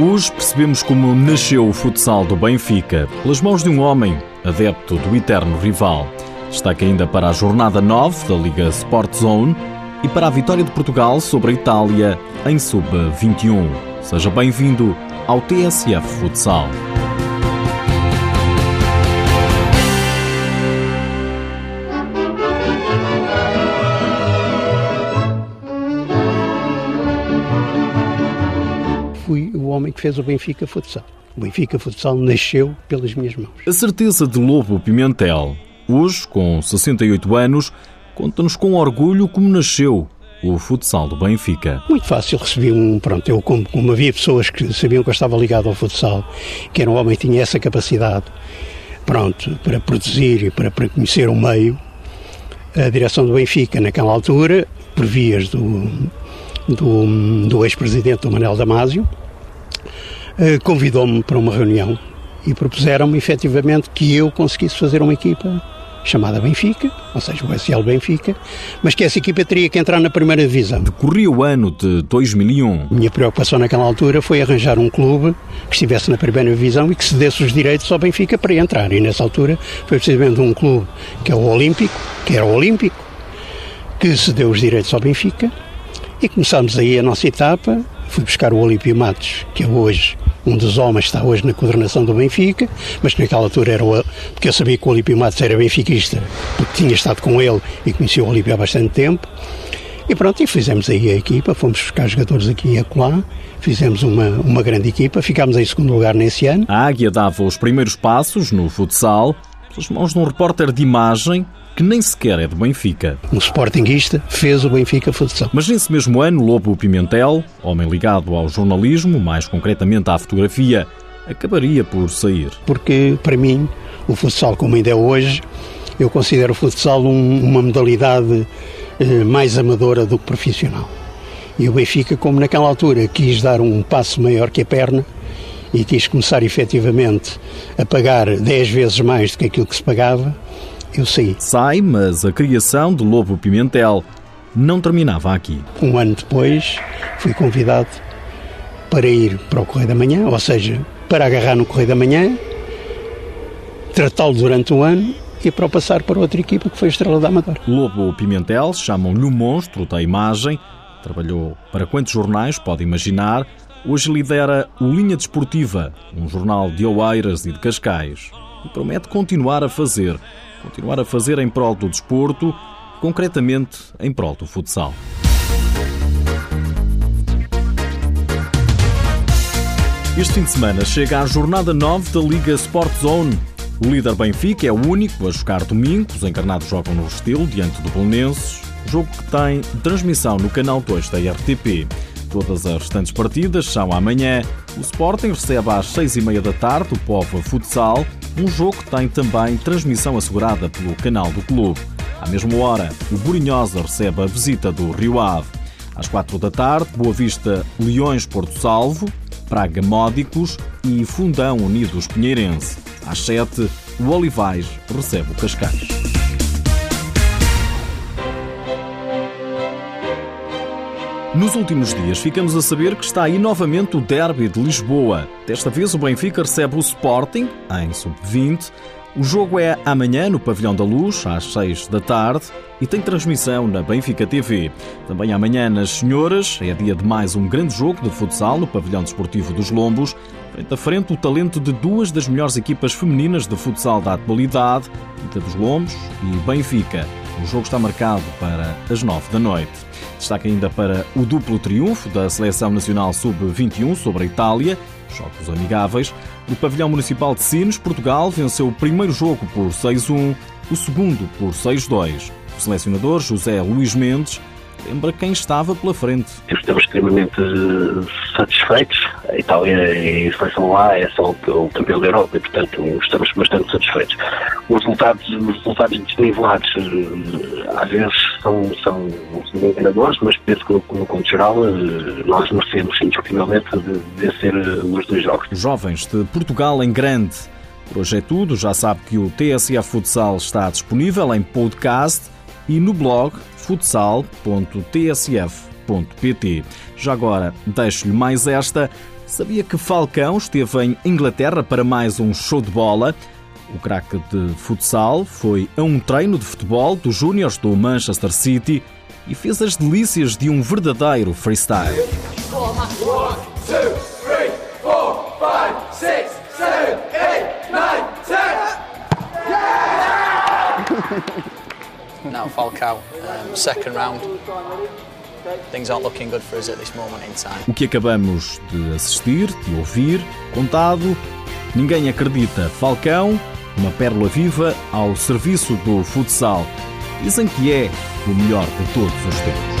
Hoje percebemos como nasceu o futsal do Benfica, pelas mãos de um homem, adepto do eterno rival. Destaque ainda para a jornada 9 da Liga Sport Zone e para a vitória de Portugal sobre a Itália em sub-21. Seja bem-vindo ao TSF Futsal. Fez o Benfica Futsal. O Benfica Futsal nasceu pelas minhas mãos. A certeza de Lobo Pimentel, hoje com 68 anos, conta-nos com orgulho como nasceu o futsal do Benfica. Muito fácil, recebi um, pronto, eu como, como havia pessoas que sabiam que eu estava ligado ao futsal, que era um homem que tinha essa capacidade, pronto, para produzir e para, para conhecer o meio, a direção do Benfica naquela altura, por vias do, do, do ex-presidente do Manuel Damasio, convidou-me para uma reunião e propuseram-me efetivamente que eu conseguisse fazer uma equipa chamada Benfica, ou seja, o SL Benfica, mas que essa equipa teria que entrar na primeira divisão. Decorria o ano de 2001. Minha preocupação naquela altura foi arranjar um clube que estivesse na primeira divisão e que se desse os direitos ao Benfica para entrar. E nessa altura foi precisamente um clube que é o Olímpico, que era o Olímpico, que se deu os direitos ao Benfica e começámos aí a nossa etapa. Fui buscar o Olímpio Matos, que é hoje um dos homens está hoje na coordenação do Benfica, mas que naquela altura era o, porque eu sabia que o Olímpio Matos era benfiquista, porque tinha estado com ele e conhecia o Olímpio há bastante tempo. E pronto, e fizemos aí a equipa, fomos buscar jogadores aqui e acolá, fizemos uma, uma grande equipa, ficámos em segundo lugar nesse ano. A Águia dava os primeiros passos no futsal, pelas mãos de um repórter de imagem que nem sequer é do Benfica. Um sportinguista fez o Benfica Futsal. Mas nesse mesmo ano, Lobo Pimentel, homem ligado ao jornalismo, mais concretamente à fotografia, acabaria por sair. Porque, para mim, o futsal, como ainda é hoje, eu considero o futsal um, uma modalidade eh, mais amadora do que profissional. E o Benfica, como naquela altura quis dar um passo maior que a perna, e quis começar efetivamente a pagar 10 vezes mais do que aquilo que se pagava, eu saí. Sai, mas a criação de Lobo Pimentel não terminava aqui. Um ano depois, fui convidado para ir para o Correio da Manhã, ou seja, para agarrar no Correio da Manhã, tratá-lo durante um ano e para o passar para outra equipa que foi a Estrela da Amadora. Lobo Pimentel, chamam-lhe o monstro da imagem, trabalhou para quantos jornais pode imaginar, hoje lidera o Linha Desportiva, um jornal de Oeiras e de Cascais, e promete continuar a fazer, continuar a fazer em prol do desporto, concretamente em prol do futsal. Este fim de semana chega a jornada 9 da Liga Sport Zone. O líder Benfica é o único a jogar domingo. Os encarnados jogam no Restelo, diante do Belenenses. Jogo que tem transmissão no canal 2 da RTP. Todas as restantes partidas são amanhã. O Sporting recebe às seis e meia da tarde o Povo Futsal, um jogo que tem também transmissão assegurada pelo canal do clube. À mesma hora, o Burinhosa recebe a visita do Rio Ave. Às quatro da tarde, Boa Vista Leões Porto Salvo, Praga Módicos e Fundão Unidos Pinheirense. Às sete, o Olivais recebe o Cascais. Nos últimos dias ficamos a saber que está aí novamente o Derby de Lisboa. Desta vez o Benfica recebe o Sporting, em sub-20. O jogo é amanhã no Pavilhão da Luz, às 6 da tarde, e tem transmissão na Benfica TV. Também amanhã nas Senhoras, é dia de mais um grande jogo de futsal no Pavilhão Desportivo dos Lombos. Frente a frente, o talento de duas das melhores equipas femininas de futsal da atualidade, Quinta dos Lombos e Benfica. O jogo está marcado para as 9 da noite. Destaque ainda para o duplo triunfo da Seleção Nacional Sub-21 sobre a Itália, jogos amigáveis. No pavilhão municipal de Sines, Portugal venceu o primeiro jogo por 6-1, o segundo por 6-2. O selecionador José Luís Mendes lembra quem estava pela frente. Estamos extremamente satisfeitos. A Itália e a seleção lá é só o campeão da Europa e, portanto, estamos bastante satisfeitos. Os resultados, os resultados desnivelados às vezes são, são, são enganadores, mas penso que no conto geral nós merecemos indiscutivelmente vencer os dois jogos. Jovens de Portugal em grande. Por hoje é tudo. Já sabe que o TSF Futsal está disponível em podcast e no blog futsal.tsf.pt. Já agora, deixo-lhe mais esta. Sabia que Falcão esteve em Inglaterra para mais um show de bola? O craque de futsal foi a um treino de futebol dos Júniors do Manchester City e fez as delícias de um verdadeiro freestyle. now Falcao, O que acabamos de assistir, de ouvir, contado, ninguém acredita. Falcão, uma pérola viva ao serviço do futsal. Dizem que é o melhor de todos os tempos.